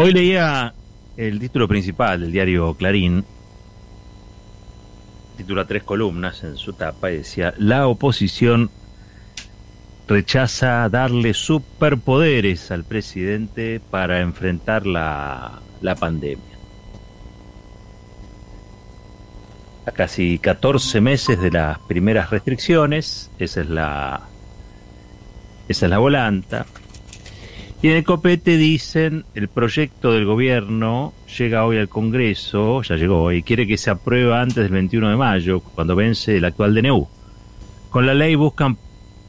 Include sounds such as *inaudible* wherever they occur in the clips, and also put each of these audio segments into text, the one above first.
Hoy leía el título principal del diario Clarín, titula tres columnas en su tapa y decía, la oposición rechaza darle superpoderes al presidente para enfrentar la, la pandemia. A casi 14 meses de las primeras restricciones, esa es la, esa es la volanta, y en el copete dicen, el proyecto del gobierno llega hoy al Congreso, ya llegó, y quiere que se apruebe antes del 21 de mayo, cuando vence el actual DNU. Con la ley buscan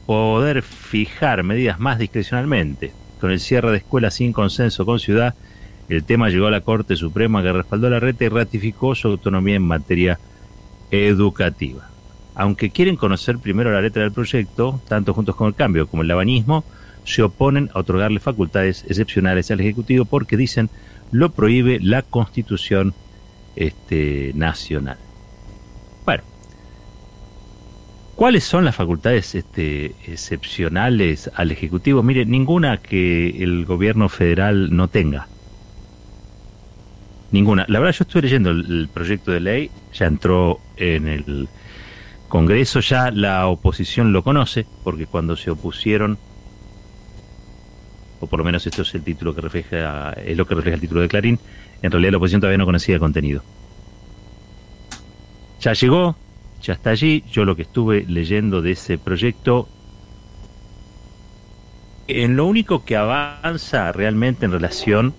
poder fijar medidas más discrecionalmente. Con el cierre de escuelas sin consenso con ciudad, el tema llegó a la Corte Suprema que respaldó la reta y ratificó su autonomía en materia educativa. Aunque quieren conocer primero la letra del proyecto, tanto Juntos con el Cambio como el Labanismo, se oponen a otorgarle facultades excepcionales al Ejecutivo porque dicen lo prohíbe la Constitución este, Nacional. Bueno, ¿cuáles son las facultades este, excepcionales al Ejecutivo? Mire, ninguna que el gobierno federal no tenga. Ninguna. La verdad, yo estuve leyendo el, el proyecto de ley, ya entró en el Congreso, ya la oposición lo conoce, porque cuando se opusieron o por lo menos esto es el título que refleja, es lo que refleja el título de Clarín, en realidad la oposición todavía no conocía el contenido. Ya llegó, ya está allí, yo lo que estuve leyendo de ese proyecto, en lo único que avanza realmente en relación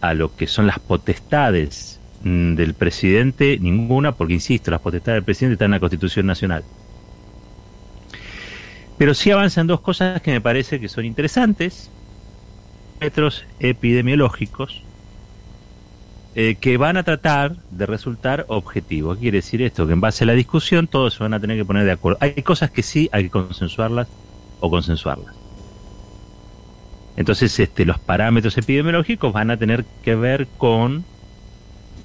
a lo que son las potestades mm, del presidente, ninguna, porque insisto, las potestades del presidente están en la Constitución Nacional. Pero sí avanzan dos cosas que me parece que son interesantes, parámetros epidemiológicos eh, que van a tratar de resultar objetivos. ¿Qué quiere decir esto? Que en base a la discusión todos se van a tener que poner de acuerdo. Hay cosas que sí hay que consensuarlas o consensuarlas. Entonces, este, los parámetros epidemiológicos van a tener que ver con,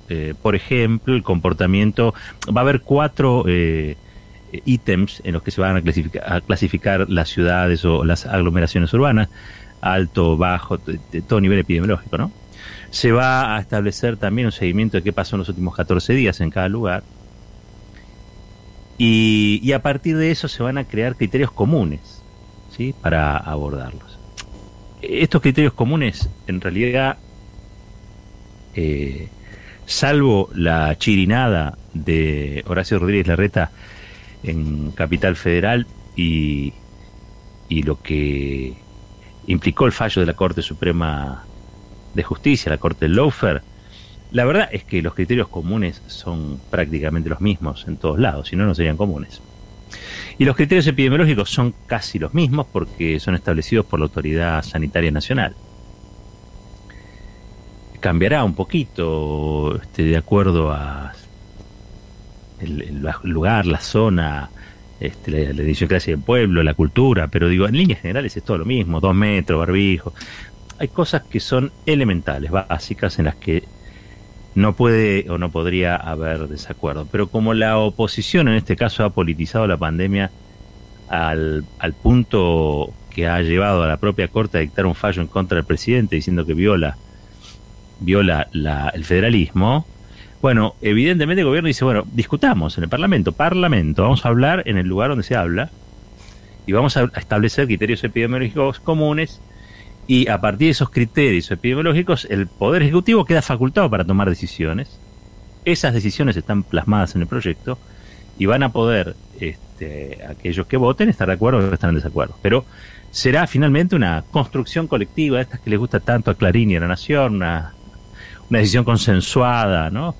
eh, por ejemplo, el comportamiento. Va a haber cuatro eh, ítems en los que se van a clasificar, a clasificar las ciudades o las aglomeraciones urbanas alto, bajo, de todo nivel epidemiológico, ¿no? Se va a establecer también un seguimiento de qué pasó en los últimos 14 días en cada lugar. Y, a partir de eso se van a crear criterios comunes, ¿sí? Para abordarlos. Estos criterios comunes, en realidad, eh, salvo la chirinada de Horacio Rodríguez Larreta en Capital Federal y, y lo que implicó el fallo de la Corte Suprema de Justicia, la Corte Lofer, la verdad es que los criterios comunes son prácticamente los mismos en todos lados, si no, no serían comunes. Y los criterios epidemiológicos son casi los mismos porque son establecidos por la Autoridad Sanitaria Nacional. Cambiará un poquito este, de acuerdo a el lugar, la zona, este, la, la idiosincrasia del pueblo, la cultura, pero digo, en líneas generales es todo lo mismo, dos metros, barbijo. Hay cosas que son elementales, básicas, en las que no puede o no podría haber desacuerdo. Pero como la oposición en este caso ha politizado la pandemia al, al punto que ha llevado a la propia Corte a dictar un fallo en contra del presidente diciendo que viola, viola la, el federalismo, bueno, evidentemente el gobierno dice, bueno, discutamos en el Parlamento, Parlamento, vamos a hablar en el lugar donde se habla y vamos a establecer criterios epidemiológicos comunes y a partir de esos criterios epidemiológicos el Poder Ejecutivo queda facultado para tomar decisiones. Esas decisiones están plasmadas en el proyecto y van a poder este, aquellos que voten estar de acuerdo o estar en desacuerdo. Pero será finalmente una construcción colectiva, estas que les gusta tanto a Clarín y a la Nación, una, una decisión consensuada, ¿no?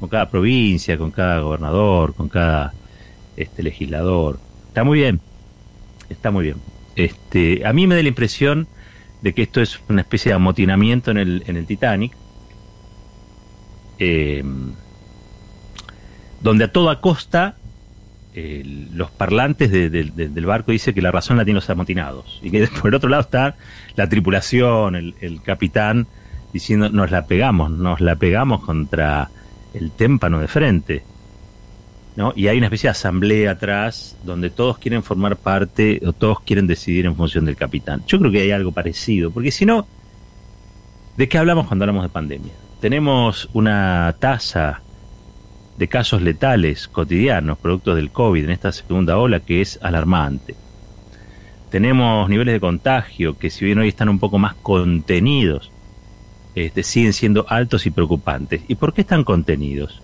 Con cada provincia, con cada gobernador, con cada este legislador. Está muy bien, está muy bien. Este, a mí me da la impresión de que esto es una especie de amotinamiento en el, en el Titanic, em, donde a toda costa los parlantes del barco dicen que la razón la tienen los amotinados y que por el otro lado está la tripulación, el, el capitán diciendo nos la pegamos, nos la pegamos contra el témpano de frente. ¿no? Y hay una especie de asamblea atrás donde todos quieren formar parte o todos quieren decidir en función del capitán. Yo creo que hay algo parecido, porque si no, ¿De qué hablamos cuando hablamos de pandemia? Tenemos una tasa de casos letales cotidianos, productos del COVID en esta segunda ola, que es alarmante. Tenemos niveles de contagio que si bien hoy están un poco más contenidos, este, siguen siendo altos y preocupantes. ¿Y por qué están contenidos?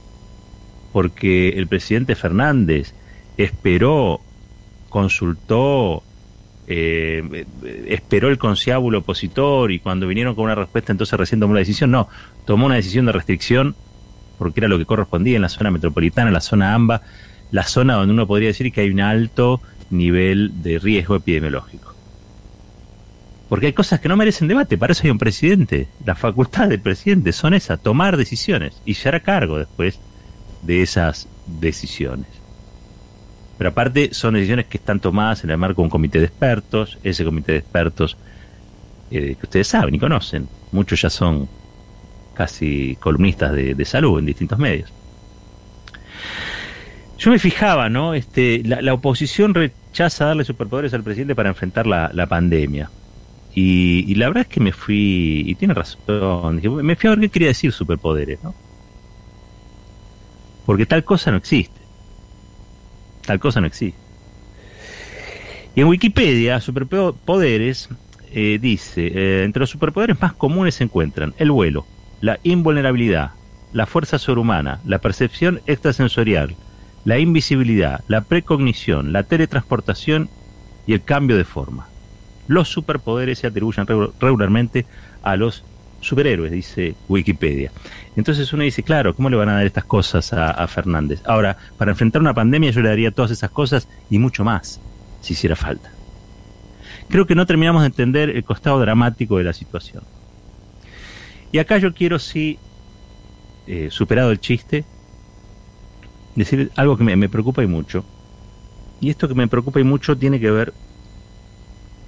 Porque el presidente Fernández esperó, consultó, eh, esperó el conciábulo opositor y cuando vinieron con una respuesta entonces recién tomó una decisión. No, tomó una decisión de restricción porque era lo que correspondía en la zona metropolitana, la zona AMBA, la zona donde uno podría decir que hay un alto nivel de riesgo epidemiológico. Porque hay cosas que no merecen debate, para eso hay un presidente. La facultad del presidente son esas, tomar decisiones y se hará cargo después de esas decisiones. Pero aparte son decisiones que están tomadas en el marco de un comité de expertos, ese comité de expertos eh, que ustedes saben y conocen, muchos ya son casi columnistas de, salud en distintos medios. Yo me fijaba, ¿no? Este, la, oposición rechaza darle superpoderes al presidente para enfrentar la, pandemia. Y, la verdad es que me fui, y tiene razón, me fui a ver qué quería decir superpoderes, ¿no? Porque tal cosa no existe. Tal cosa no existe. Y en Wikipedia, superpoderes eh, dice, eh, entre los superpoderes más comunes se encuentran el vuelo, la invulnerabilidad, la fuerza sobrehumana, la percepción extrasensorial, la invisibilidad, la precognición, la teletransportación y el cambio de forma. Los superpoderes se atribuyen regularmente a los superhéroes, dice Wikipedia. Entonces uno dice, claro, ¿cómo le van a dar estas cosas a, Fernández? Ahora, para enfrentar una pandemia yo le daría todas esas cosas y mucho más, si hiciera falta. Creo que no terminamos de entender el costado dramático de la situación. Y acá yo quiero, sí, eh, superado el chiste, decir algo que me, preocupa y mucho. Y esto que me preocupa y mucho tiene que ver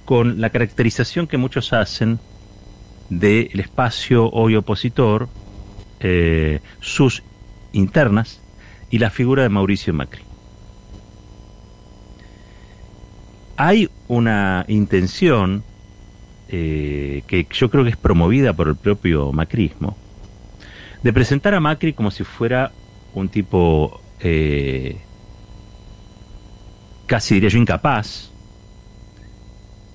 con la caracterización que muchos hacen del espacio hoy opositor, eh, sus internas y la figura de Mauricio Macri. Hay una intención eh, que yo creo que es promovida por el propio macrismo, de presentar a Macri como si fuera un tipo eh, casi diría yo incapaz,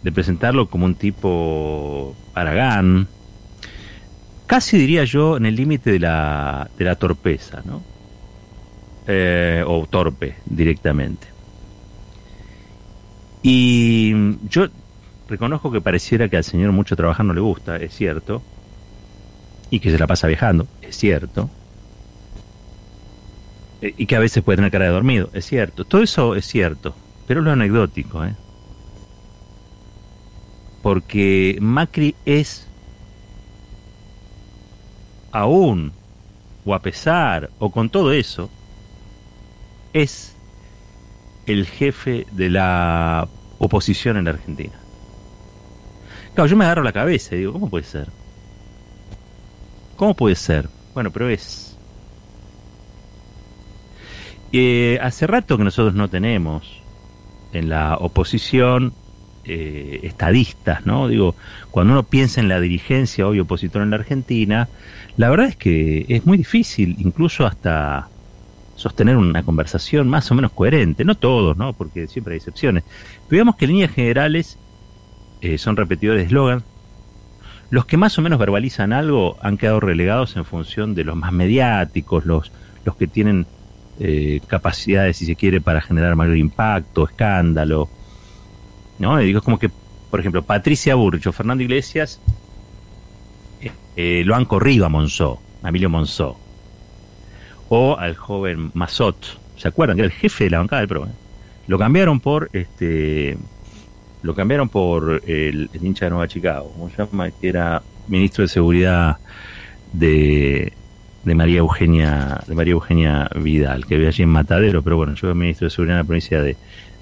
de presentarlo como un tipo aragán, casi diría yo en el límite de la, de la torpeza, ¿no? Eh, o torpe directamente. Y yo reconozco que pareciera que al señor mucho trabajar no le gusta, es cierto, y que se la pasa viajando, es cierto, e, y que a veces puede tener cara de dormido, es cierto, todo eso es cierto, pero es lo anecdótico, ¿eh? Porque Macri es aún, o a pesar, o con todo eso, es el jefe de la oposición en la Argentina. Claro, yo me agarro la cabeza y digo, ¿cómo puede ser? ¿Cómo puede ser? Bueno, pero es. Eh, hace rato que nosotros no tenemos en la oposición eh, estadistas, ¿no? Digo, cuando uno piensa en la dirigencia hoy opositora en la Argentina, la verdad es que es muy difícil, incluso hasta sostener una conversación más o menos coherente, no todos, ¿no? Porque siempre hay excepciones. Pero digamos que en líneas generales eh, son repetidores de eslogan. Los que más o menos verbalizan algo han quedado relegados en función de los más mediáticos, los, los que tienen eh, capacidades, si se quiere, para generar mayor impacto, escándalo. ¿No? Y digo, es como que, por ejemplo, Patricia Burcho, Fernando Iglesias, eh, lo han corrido a Monzó, a Emilio Monzó. O al joven Mazot, ¿se acuerdan? Que era el jefe de la bancada del PRO. Lo cambiaron por este lo cambiaron por el, hincha de Nueva Chicago, ¿cómo se llama? Que era ministro de Seguridad de, de María Eugenia de María Eugenia Vidal, que vive allí en Matadero, pero bueno, yo soy ministro de Seguridad en la provincia de,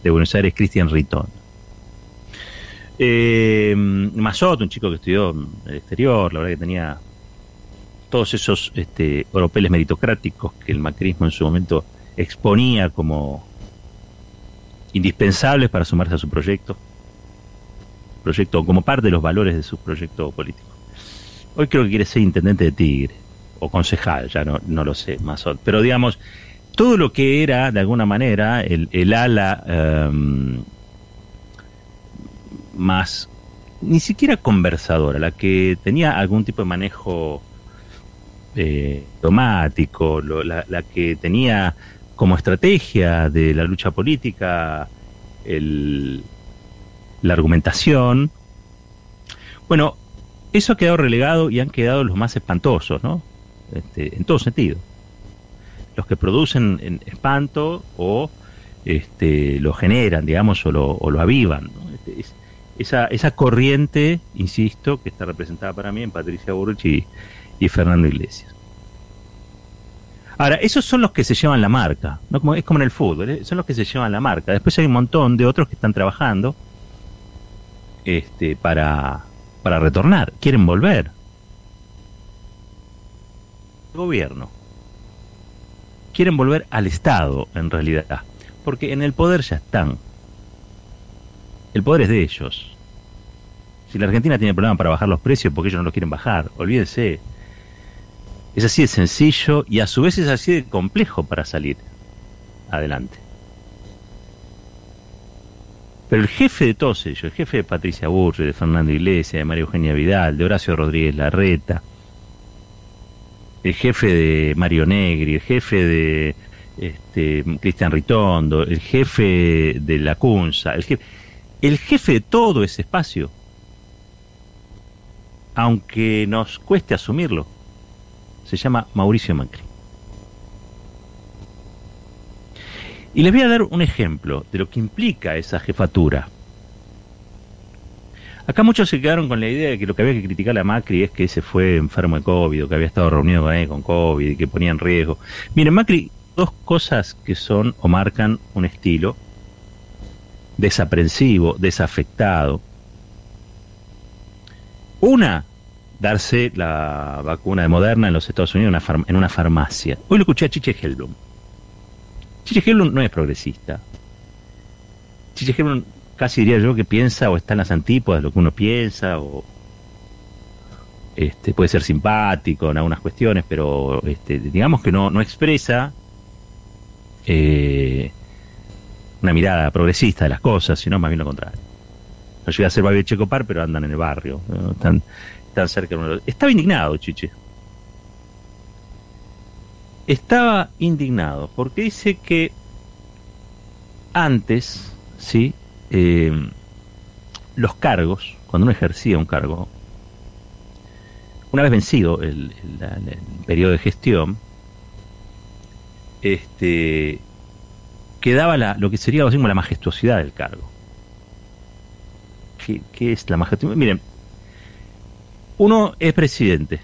Buenos Aires, Cristian Ritón. Eh, Mazot, un chico que estudió en el exterior, la verdad que tenía todos esos este, oropeles meritocráticos que el macrismo en su momento exponía como indispensables para sumarse a su proyecto proyecto, como parte de los valores de su proyecto político. Hoy creo que quiere ser intendente de Tigre, o concejal, ya no, no lo sé, o Pero digamos, todo lo que era, de alguna manera, el, el ala em, más, ni siquiera conversadora, la que tenía algún tipo de manejo eh, automático, la, la, que tenía como estrategia de la lucha política el, la argumentación. Bueno, eso ha quedado relegado y han quedado los más espantosos, ¿no? Este, en todo sentido. Los que producen en espanto o este, lo generan, digamos, o lo, o lo avivan. Este, esa, esa corriente, insisto, que está representada para mí en Patricia Burrich y, Fernando Iglesias. Ahora, esos son los que se llevan la marca, ¿no? como, es como en el fútbol, ¿eh? son los que se llevan la marca. Después hay un montón de otros que están trabajando este, para, para retornar, quieren volver. Gobierno. Quieren volver al Estado, en realidad, porque en el poder ya están. El poder es de ellos. Si la Argentina tiene problemas para bajar los precios, porque ellos no los quieren bajar, olvídense. Es así de sencillo y a su vez es así de complejo para salir adelante. Pero el jefe de todos ellos, el jefe de Patricia Burri, de Fernando Iglesias, de María Eugenia Vidal, de Horacio Rodríguez Larreta, el jefe de Mario Negri, el jefe de este, Cristian Ritondo, el jefe de La Cunza, el jefe, el jefe de todo ese espacio, aunque nos cueste asumirlo, se llama Mauricio Macri. Y les voy a dar un ejemplo de lo que implica esa jefatura. Acá muchos se quedaron con la idea de que lo que había que criticar a Macri es que se fue enfermo de COVID, o que había estado reunido con él con COVID y que ponía en riesgo. Miren, Macri, dos cosas que son o marcan un estilo desaprensivo, desafectado. Una, darse la vacuna de Moderna en los Estados Unidos en una, farmacia. Hoy lo escuché a Chiche Helblum. Chiche no es progresista. Chiche casi diría yo que piensa o está en las antípodas de lo que uno piensa o este, puede ser simpático en algunas cuestiones, pero este, digamos que no, no expresa eh, una mirada progresista de las cosas, sino más bien lo contrario. No llega a ser Babi Checopar, pero andan en el barrio, están, están cerca de uno. Estaba indignado, Chiche estaba indignado porque dice que antes, ¿sí? Eh, los cargos, cuando uno ejercía un cargo, una vez vencido el, periodo de gestión, este, quedaba la, lo que sería la majestuosidad del cargo. ¿Qué, ¿Qué, es la majestuosidad? Miren, uno es presidente,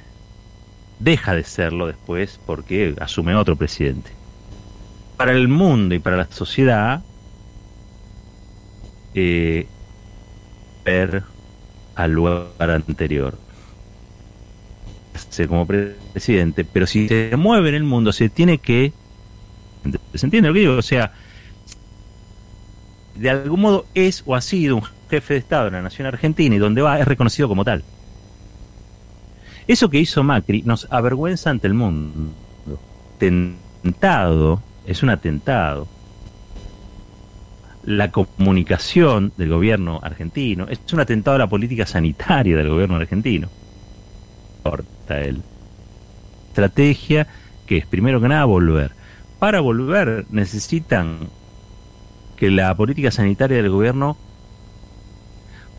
deja de serlo después porque asume otro presidente. Para el mundo y para la sociedad, eh, ver al lugar anterior como presidente, pero si se mueve en el mundo, se tiene que. ¿Se entiende lo que digo? O sea, de algún modo es o ha sido un jefe de Estado en la nación argentina y donde va es reconocido como tal. Eso que hizo Macri nos avergüenza ante el mundo. Tentado, es un atentado. La comunicación del gobierno argentino es un atentado a la política sanitaria del gobierno argentino. Corta él. Estrategia que es, primero que nada, volver. Para volver necesitan que la política sanitaria del gobierno,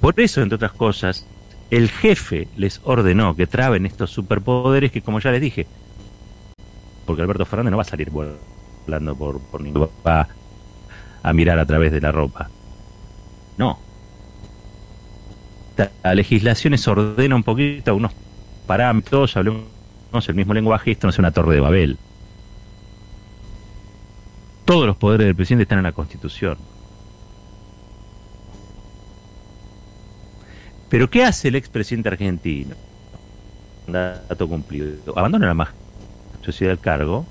por eso, entre otras cosas, el jefe les ordenó que traben estos superpoderes que, como ya les dije, porque Alberto Fernández no va a salir volando por, por ningún va a mirar a través de la ropa. No. La legislación les ordena un poquito unos parámetros, hablemos el mismo lenguaje, esto no es una torre de Babel. Todos los poderes del presidente están en la Constitución. Pero ¿qué hace el expresidente argentino? Dato cumplido. Abandona la sociedad del cargo.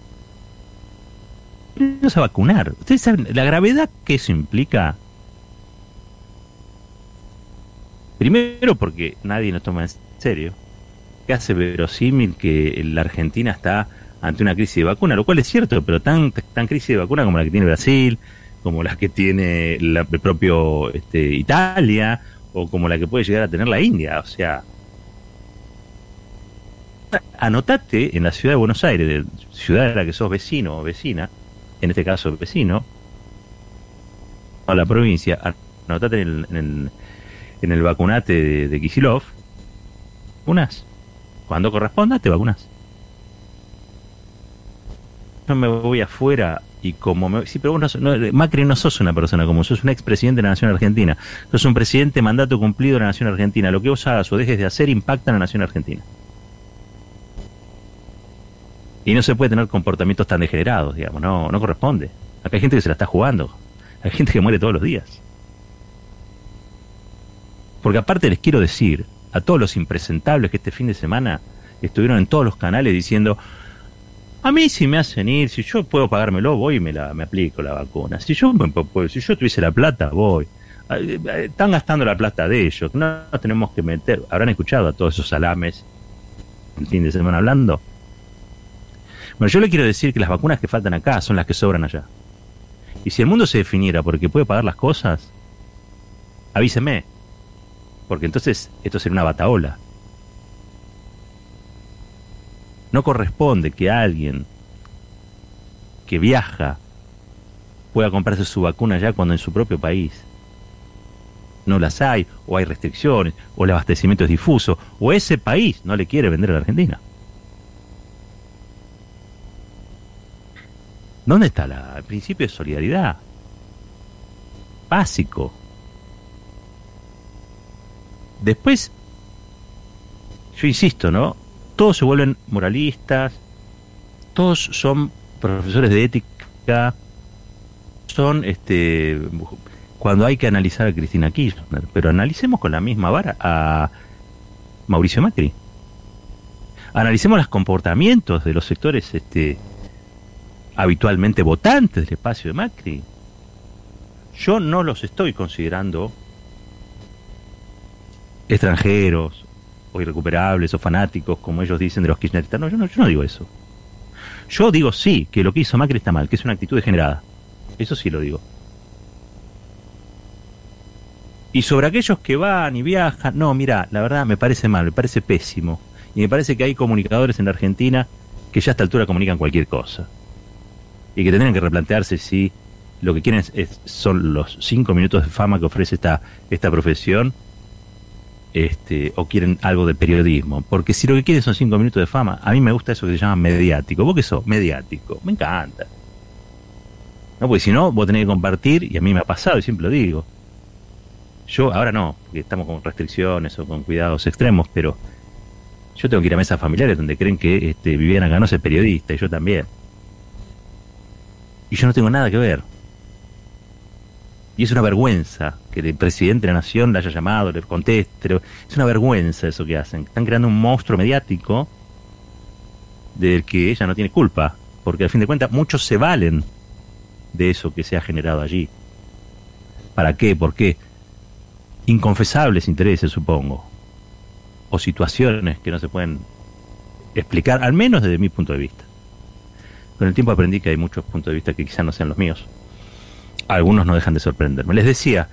No se va a vacunar. ¿Ustedes saben la gravedad que eso implica? Primero porque nadie nos toma en serio. que hace verosímil que la Argentina está ante una crisis de vacuna, lo cual es cierto, pero tan, tan crisis de vacuna como la que tiene Brasil, como la que tiene la, el propio este, Italia, o como la que puede llegar a tener la India. O sea, anotate en la ciudad de Buenos Aires, ciudad de la que sos vecino o vecina, en este caso vecino, a la provincia, anotate en el, en el, vacunate de, de Kisilov, unas. Cuando corresponda, te vacunas. No me voy afuera y como me... Sí, pero vos no, Macri no sos una persona como sos un expresidente de la Nación Argentina. Sos un presidente mandato cumplido de la Nación Argentina. Lo que vos hagas o dejes de hacer impacta en la Nación Argentina. Y no se puede tener comportamientos tan degenerados, digamos, no, no corresponde. Acá hay gente que se la está jugando. Hay gente que muere todos los días. Porque aparte les quiero decir a todos los impresentables que este fin de semana estuvieron en todos los canales diciendo, a mí si me hacen ir, si yo puedo pagármelo, voy y me, la, me aplico la vacuna. Si yo, si yo tuviese la plata, voy. Ah, eh, eh, están gastando la plata de ellos, no, tenemos que meter. Habrán escuchado a todos esos salames el fin de semana hablando. Bueno, yo le quiero decir que las vacunas que faltan acá son las que sobran allá. Y si el mundo se definiera porque puede pagar las cosas, avíseme. Porque entonces esto sería una bataola. No corresponde que alguien que viaja pueda comprarse su vacuna ya cuando en su propio país no las hay, o hay restricciones, o el abastecimiento es difuso, o ese país no le quiere vender a la Argentina. ¿Dónde está la, el principio de solidaridad? Básico. Después, yo insisto, ¿no? Todos se vuelven moralistas, todos son profesores de ética, son, este, cuando hay que analizar a Cristina Kirchner, pero analicemos con la misma vara a Mauricio Macri. Analicemos los comportamientos de los sectores, este, habitualmente votantes del espacio de Macri. Yo no los estoy considerando extranjeros o irrecuperables o fanáticos, como ellos dicen de los kirchneristas. No yo, no, yo no digo eso. Yo digo sí, que lo que hizo Macri está mal, que es una actitud degenerada. Eso sí lo digo. Y sobre aquellos que van y viajan, no, mira, la verdad me parece mal, me parece pésimo. Y me parece que hay comunicadores en la Argentina que ya a esta altura comunican cualquier cosa. Y que tendrían que replantearse si lo que quieren es, son los cinco minutos de fama que ofrece esta, esta profesión este, o quieren algo de periodismo. Porque si lo que quieren son cinco minutos de fama, a mí me gusta eso que se llama mediático. ¿Vos qué sos? Mediático. Me encanta. No, porque si no, vos tenés que compartir, y a mí me ha pasado, y siempre lo digo. Yo, ahora no, porque estamos con restricciones o con cuidados extremos, pero yo tengo que ir a mesas familiares donde creen que este, Viviana Ganó es periodista, y yo también. Y yo no tengo nada que ver. Y es una vergüenza que el presidente de la nación le haya llamado, le conteste. Es una vergüenza eso que hacen. Están creando un monstruo mediático del que ella no tiene culpa. Porque al fin de cuentas muchos se valen de eso que se ha generado allí. ¿Para qué? ¿Por qué? Inconfesables intereses, supongo. O situaciones que no se pueden explicar, al menos desde mi punto de vista. Con el tiempo aprendí que hay muchos puntos de vista que quizás no sean los míos algunos no dejan de sorprenderme. Les decía,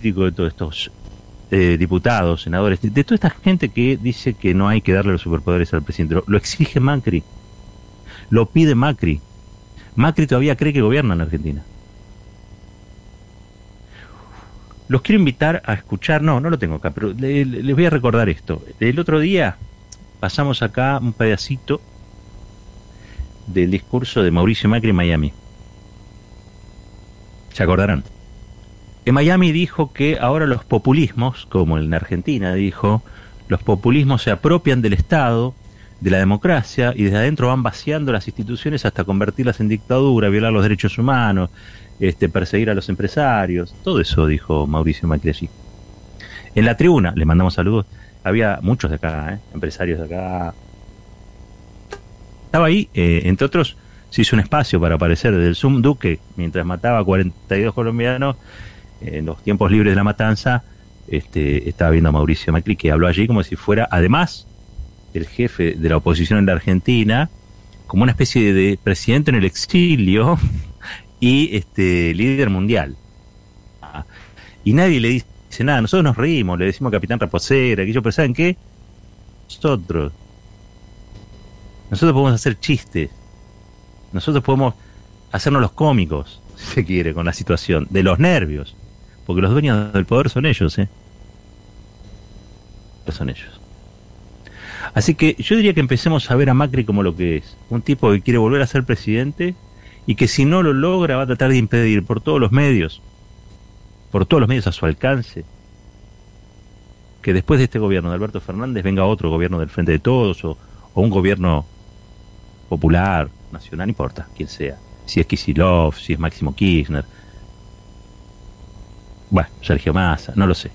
digo de todos estos eh, diputados, senadores, de, toda esta gente que dice que no hay que darle los superpoderes al presidente, lo, exige Macri, lo pide Macri. Macri todavía cree que gobierna en Argentina. Los quiero invitar a escuchar, no, no lo tengo acá, pero les voy a recordar esto. El otro día pasamos acá un pedacito del discurso de Mauricio Macri en Miami. ¿Se acordarán? En Miami dijo que ahora los populismos, como en Argentina dijo, los populismos se apropian del Estado, de la democracia, y desde adentro van vaciando las instituciones hasta convertirlas en dictadura, violar los derechos humanos, este, perseguir a los empresarios. Todo eso dijo Mauricio Macri. En la tribuna, le mandamos saludos, había muchos de acá, ¿eh? empresarios de acá. Estaba ahí, eh, entre otros, se hizo un espacio para aparecer desde el Zoom Duque, mientras mataba a 42 colombianos en los tiempos libres de la matanza, este, estaba viendo a Mauricio Macri que habló allí como si fuera, además del jefe de la oposición en la Argentina, como una especie de presidente en el exilio *laughs* y este líder mundial. Y nadie le dice nada, nosotros nos reímos, le decimos capitán Raposera, que yo, pero ¿saben qué? Nosotros, nosotros podemos hacer chistes, nosotros podemos hacernos los cómicos, si se quiere, con la situación, de los nervios, porque los dueños del poder son ellos, ¿eh? Son ellos. Así que yo diría que empecemos a ver a Macri como lo que es, un tipo que quiere volver a ser presidente y que si no lo logra va a tratar de impedir por todos los medios, por todos los medios a su alcance, que después de este gobierno de Alberto Fernández venga otro gobierno del Frente de Todos o, un gobierno popular, nacional, no importa, quién sea, si es Kisilov, si es Máximo Kirchner, bueno, Sergio Massa, no lo sé,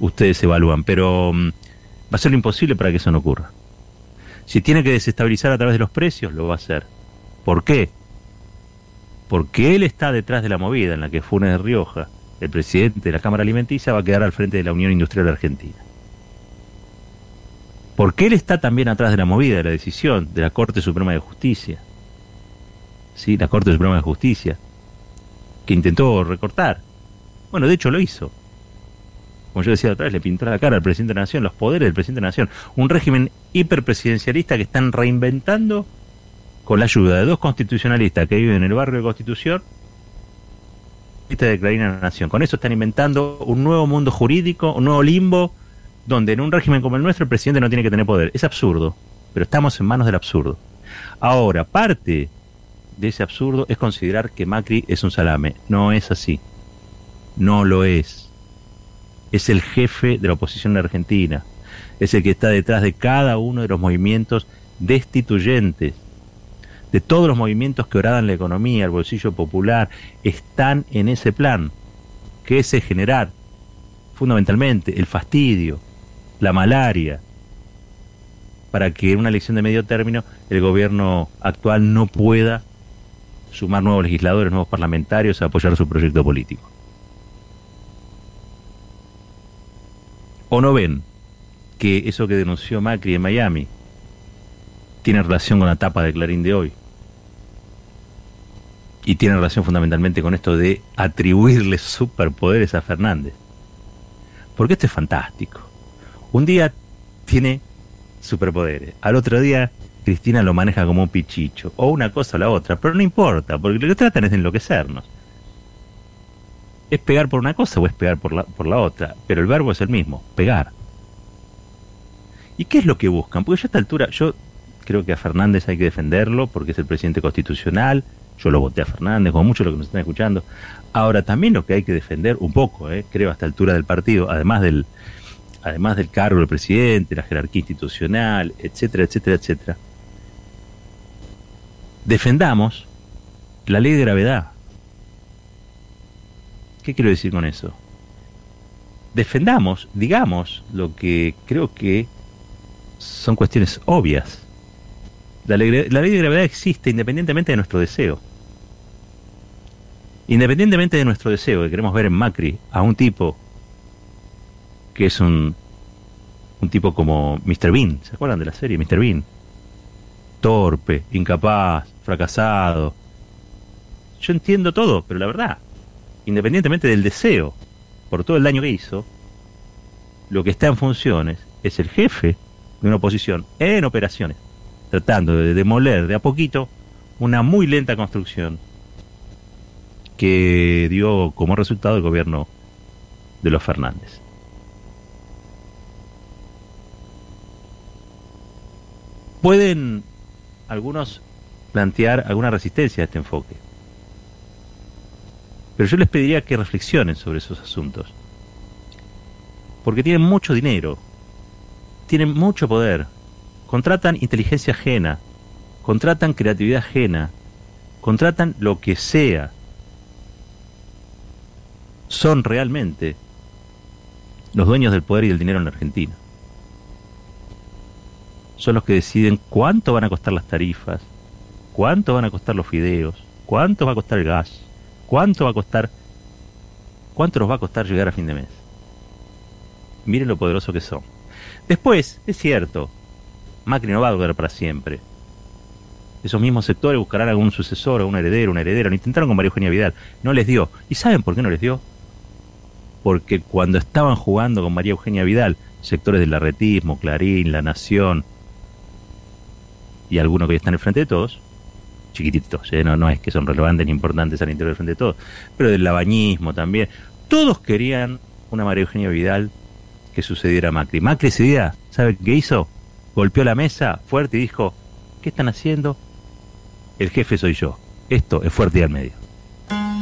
ustedes evalúan, pero mm, va a ser lo imposible para que eso no ocurra. Si tiene que desestabilizar a través de los precios, lo va a hacer. ¿Por qué? Porque él está detrás de la movida en la que Funes de Rioja el presidente de la Cámara Alimenticia va a quedar al frente de la Unión Industrial Argentina. Porque él está también atrás de la movida, de la decisión de la Corte Suprema de Justicia. Sí, la Corte Suprema de Justicia, que intentó recortar. Bueno, de hecho lo hizo. Como yo decía vez, le pintó la cara al presidente de la Nación, los poderes del presidente de la Nación. Un régimen hiperpresidencialista que están reinventando con la ayuda de dos constitucionalistas que viven en el barrio de Constitución de Clarina la Nación. Con eso están inventando un nuevo mundo jurídico, un nuevo limbo, donde en un régimen como el nuestro el presidente no tiene que tener poder. Es absurdo, pero estamos en manos del absurdo. Ahora, parte de ese absurdo es considerar que Macri es un salame. No es así. No lo es. Es el jefe de la oposición en Argentina. Es el que está detrás de cada uno de los movimientos destituyentes de todos los movimientos que oradan la economía, el bolsillo popular, están en ese plan, que es generar fundamentalmente el fastidio, la malaria, para que en una elección de medio término el gobierno actual no pueda sumar nuevos legisladores, nuevos parlamentarios a apoyar su proyecto político. ¿O no ven que eso que denunció Macri en Miami, tiene relación con la tapa de Clarín de hoy. Y tiene relación fundamentalmente con esto de atribuirle superpoderes a Fernández. Porque esto es fantástico. Un día tiene superpoderes, al otro día Cristina lo maneja como un pichicho, o una cosa o la otra, pero no importa, porque lo que tratan es de enloquecernos. Es pegar por una cosa o es pegar por la, por la otra, pero el verbo es el mismo, pegar. ¿Y qué es lo que buscan? Porque yo a esta altura, yo creo que a Fernández hay que defenderlo porque es el presidente constitucional. Yo lo voté a Fernández, como muchos los que nos están escuchando. Ahora, también lo que hay que defender un poco, eh, creo, a esta altura del partido, además del, además del cargo del presidente, la jerarquía institucional, etcétera, etcétera, etcétera. Defendamos la ley de gravedad. ¿Qué quiero decir con eso? Defendamos, digamos, lo que creo que son cuestiones obvias la ley, de gravedad existe independientemente de nuestro deseo. Independientemente de nuestro deseo, que queremos ver en Macri a un tipo que es un, un tipo como Mr. Bean, ¿se acuerdan de la serie Mr. Bean? Torpe, incapaz, fracasado. Yo entiendo todo, pero la verdad, independientemente del deseo, por todo el daño que hizo, lo que está en funciones es el jefe de una oposición en operaciones tratando de demoler de a poquito una muy lenta construcción que dio como resultado el gobierno de los Fernández. Pueden algunos plantear alguna resistencia a este enfoque, pero yo les pediría que reflexionen sobre esos asuntos, porque tienen mucho dinero, tienen mucho poder, contratan inteligencia ajena, contratan creatividad ajena, contratan lo que sea. Son realmente los dueños del poder y del dinero en la Argentina. Son los que deciden cuánto van a costar las tarifas, cuánto van a costar los fideos, cuánto va a costar el gas, cuánto va a costar, cuánto nos va a costar llegar a fin de mes. Miren lo poderoso que son. Después, es cierto, Macri no va a durar para siempre. Esos mismos sectores buscarán algún sucesor, un heredero, una heredera. Lo intentaron con María Eugenia Vidal. No les dio. ¿Y saben por qué no les dio? Porque cuando estaban jugando con María Eugenia Vidal, sectores del arretismo, Clarín, La Nación y algunos que están en frente de todos, chiquititos, ¿eh? no, no es que son relevantes ni importantes al interior del frente de todos, pero del labañismo también, todos querían una María Eugenia Vidal que sucediera a Macri. Macri ese día, ¿sabe qué hizo? Golpeó la mesa fuerte y dijo, ¿qué están haciendo? El jefe soy yo. Esto es fuerte y al medio.